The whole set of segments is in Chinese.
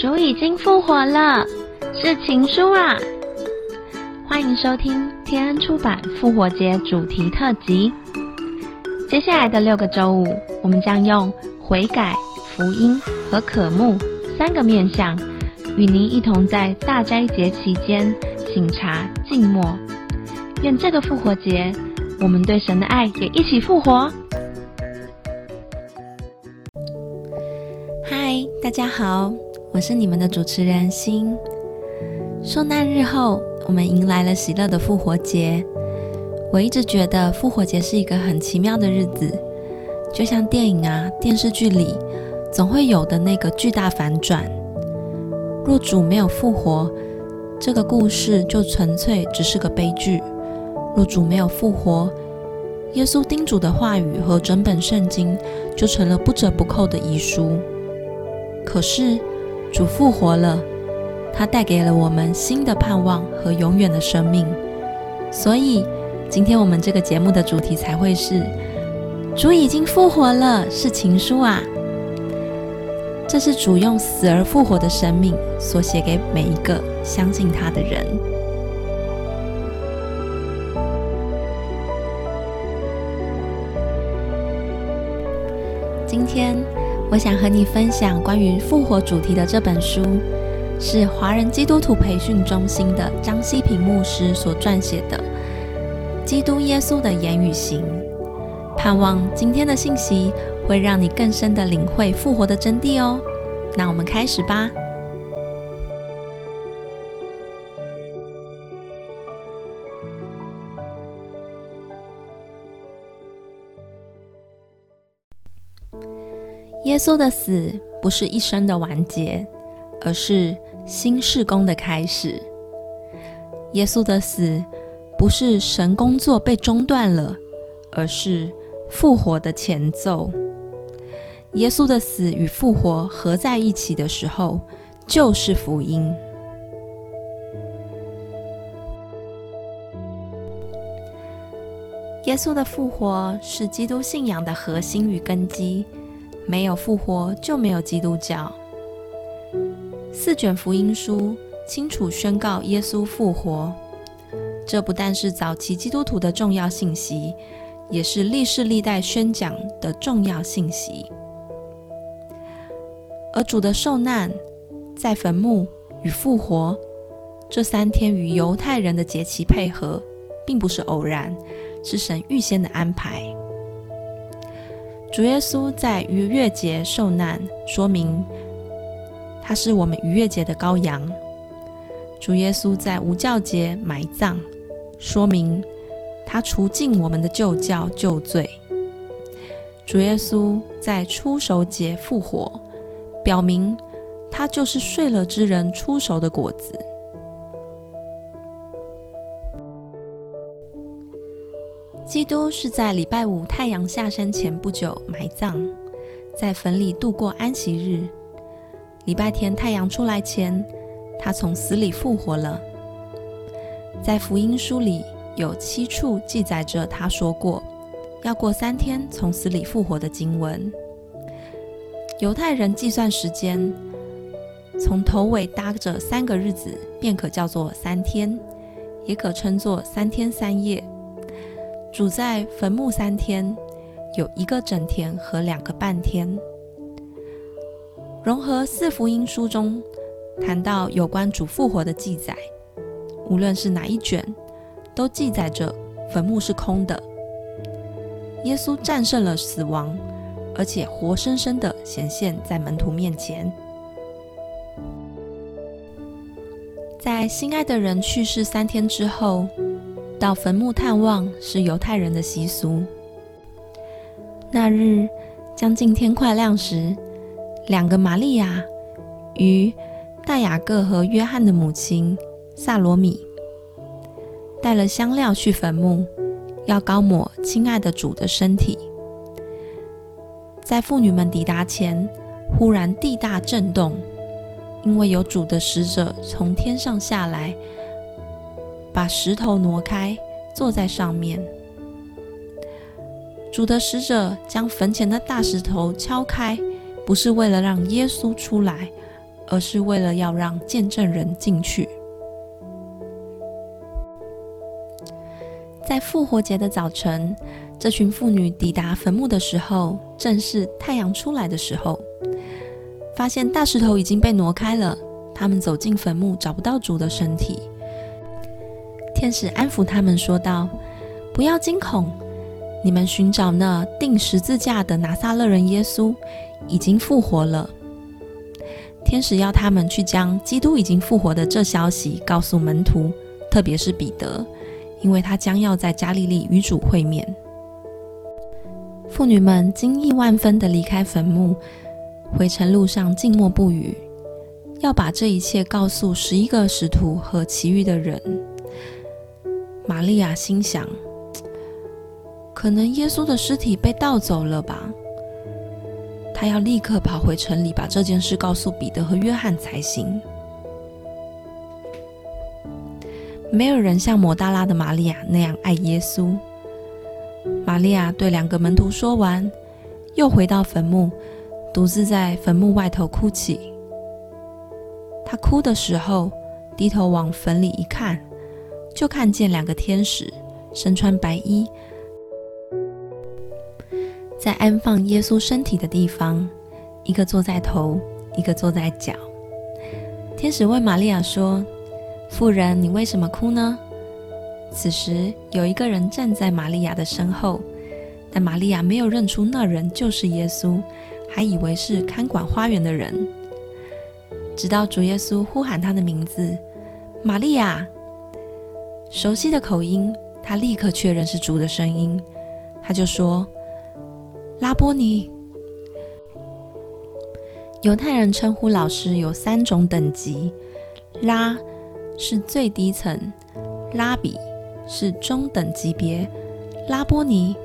主已经复活了，是情书啊！欢迎收听天恩出版复活节主题特辑。接下来的六个周五，我们将用悔改、福音和渴慕三个面向，与您一同在大斋节期间醒茶静默。愿这个复活节，我们对神的爱也一起复活。嗨，大家好。我是你们的主持人心。受难日后，我们迎来了喜乐的复活节。我一直觉得复活节是一个很奇妙的日子，就像电影啊、电视剧里总会有的那个巨大反转。若主没有复活，这个故事就纯粹只是个悲剧；若主没有复活，耶稣叮嘱的话语和整本圣经就成了不折不扣的遗书。可是。主复活了，他带给了我们新的盼望和永远的生命。所以，今天我们这个节目的主题才会是“主已经复活了”，是情书啊！这是主用死而复活的生命所写给每一个相信他的人。今天。我想和你分享关于复活主题的这本书，是华人基督徒培训中心的张希平牧师所撰写的《基督耶稣的言语行》。盼望今天的信息会让你更深的领会复活的真谛哦。那我们开始吧。耶稣的死不是一生的完结，而是新事工的开始。耶稣的死不是神工作被中断了，而是复活的前奏。耶稣的死与复活合在一起的时候，就是福音。耶稣的复活是基督信仰的核心与根基。没有复活，就没有基督教。四卷福音书清楚宣告耶稣复活，这不但是早期基督徒的重要信息，也是历世历代宣讲的重要信息。而主的受难、在坟墓与复活这三天与犹太人的节期配合，并不是偶然，是神预先的安排。主耶稣在逾越节受难，说明他是我们逾越节的羔羊。主耶稣在无教节埋葬，说明他除尽我们的旧教旧罪。主耶稣在出熟节复活，表明他就是睡了之人出熟的果子。基督是在礼拜五太阳下山前不久埋葬，在坟里度过安息日。礼拜天太阳出来前，他从死里复活了。在福音书里有七处记载着他说过要过三天从死里复活的经文。犹太人计算时间，从头尾搭着三个日子，便可叫做三天，也可称作三天三夜。主在坟墓三天，有一个整天和两个半天，融合四福音书中谈到有关主复活的记载。无论是哪一卷，都记载着坟墓是空的，耶稣战胜了死亡，而且活生生的显现在门徒面前。在心爱的人去世三天之后。到坟墓探望是犹太人的习俗。那日将近天快亮时，两个玛利亚与大雅各和约翰的母亲萨罗米带了香料去坟墓，要膏抹亲爱的主的身体。在妇女们抵达前，忽然地大震动，因为有主的使者从天上下来。把石头挪开，坐在上面。主的使者将坟前的大石头敲开，不是为了让耶稣出来，而是为了要让见证人进去。在复活节的早晨，这群妇女抵达坟墓的时候，正是太阳出来的时候，发现大石头已经被挪开了。他们走进坟墓，找不到主的身体。天使安抚他们说道：“不要惊恐，你们寻找那钉十字架的拿撒勒人耶稣，已经复活了。”天使要他们去将基督已经复活的这消息告诉门徒，特别是彼得，因为他将要在加利利与主会面。妇女们惊异万分地离开坟墓，回程路上静默不语。要把这一切告诉十一个使徒和其余的人。玛利亚心想：可能耶稣的尸体被盗走了吧？她要立刻跑回城里，把这件事告诉彼得和约翰才行。没有人像摩大拉的玛利亚那样爱耶稣。玛利亚对两个门徒说完，又回到坟墓，独自在坟墓外头哭泣。他哭的时候，低头往坟里一看，就看见两个天使身穿白衣，在安放耶稣身体的地方，一个坐在头，一个坐在脚。天使问玛利亚说：“妇人，你为什么哭呢？”此时有一个人站在玛利亚的身后，但玛利亚没有认出那人就是耶稣，还以为是看管花园的人。直到主耶稣呼喊他的名字，玛利亚。熟悉的口音，他立刻确认是主的声音，他就说：“拉波尼。”犹太人称呼老师有三种等级：拉是最低层，拉比是中等级别，拉波尼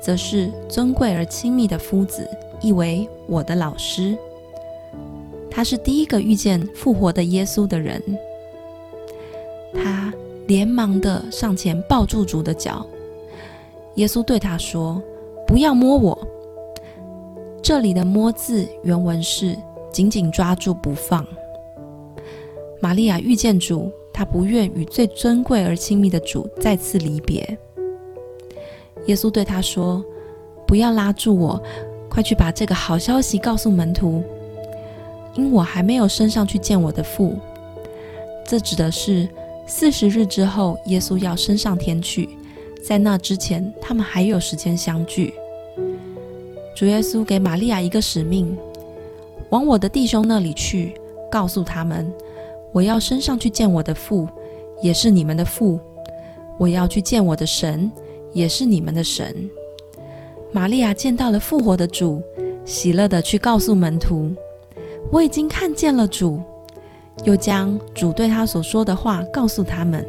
则是尊贵而亲密的夫子，意为我的老师。他是第一个遇见复活的耶稣的人。他连忙的上前抱住主的脚。耶稣对他说：“不要摸我。”这里的“摸”字原文是紧紧抓住不放。玛利亚遇见主，她不愿与最尊贵而亲密的主再次离别。耶稣对他说：“不要拉住我，快去把这个好消息告诉门徒。”因我还没有升上去见我的父，这指的是四十日之后，耶稣要升上天去，在那之前，他们还有时间相聚。主耶稣给玛利亚一个使命，往我的弟兄那里去，告诉他们，我要升上去见我的父，也是你们的父；我要去见我的神，也是你们的神。玛利亚见到了复活的主，喜乐的去告诉门徒。我已经看见了主，又将主对他所说的话告诉他们。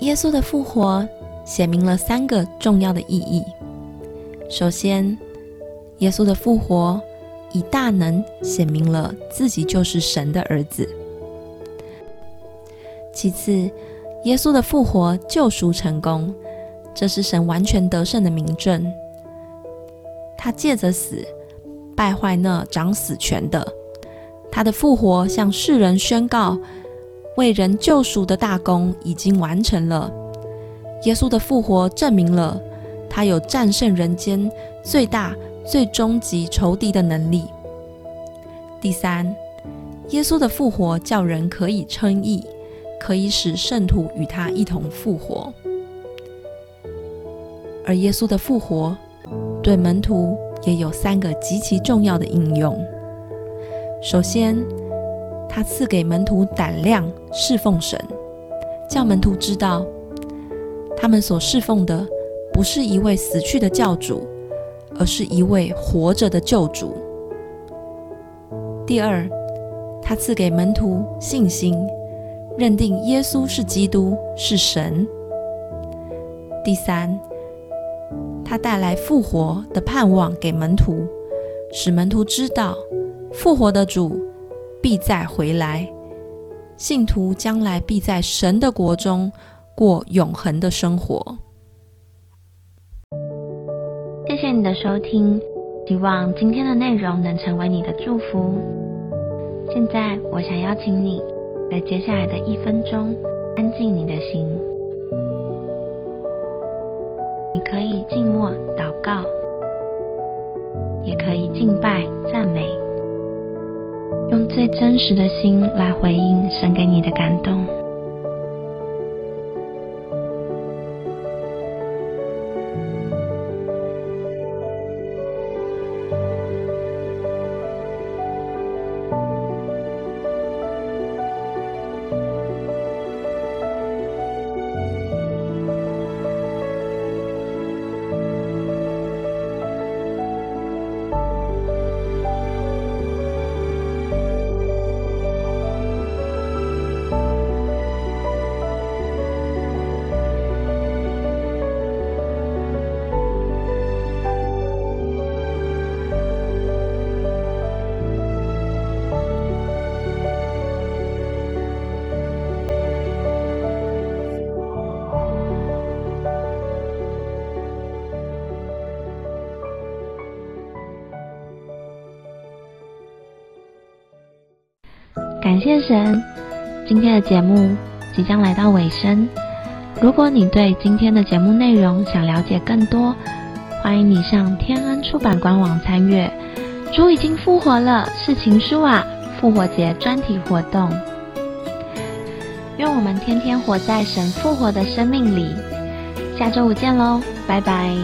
耶稣的复活写明了三个重要的意义。首先，耶稣的复活以大能显明了自己就是神的儿子。其次，耶稣的复活救赎成功，这是神完全得胜的明证。他借着死。败坏那掌死权的，他的复活向世人宣告，为人救赎的大功已经完成了。耶稣的复活证明了他有战胜人间最大、最终极仇敌的能力。第三，耶稣的复活叫人可以称义，可以使圣徒与他一同复活。而耶稣的复活对门徒。也有三个极其重要的应用。首先，他赐给门徒胆量侍奉神，叫门徒知道，他们所侍奉的不是一位死去的教主，而是一位活着的救主。第二，他赐给门徒信心，认定耶稣是基督，是神。第三。他带来复活的盼望给门徒，使门徒知道复活的主必再回来，信徒将来必在神的国中过永恒的生活。谢谢你的收听，希望今天的内容能成为你的祝福。现在，我想邀请你在接下来的一分钟安静你的心。你可以静默祷告，也可以敬拜赞美，用最真实的心来回应神给你的感动。谢神，今天的节目即将来到尾声。如果你对今天的节目内容想了解更多，欢迎你上天恩出版官网参阅。主已经复活了，是情书啊！复活节专题活动，愿我们天天活在神复活的生命里。下周五见喽，拜拜。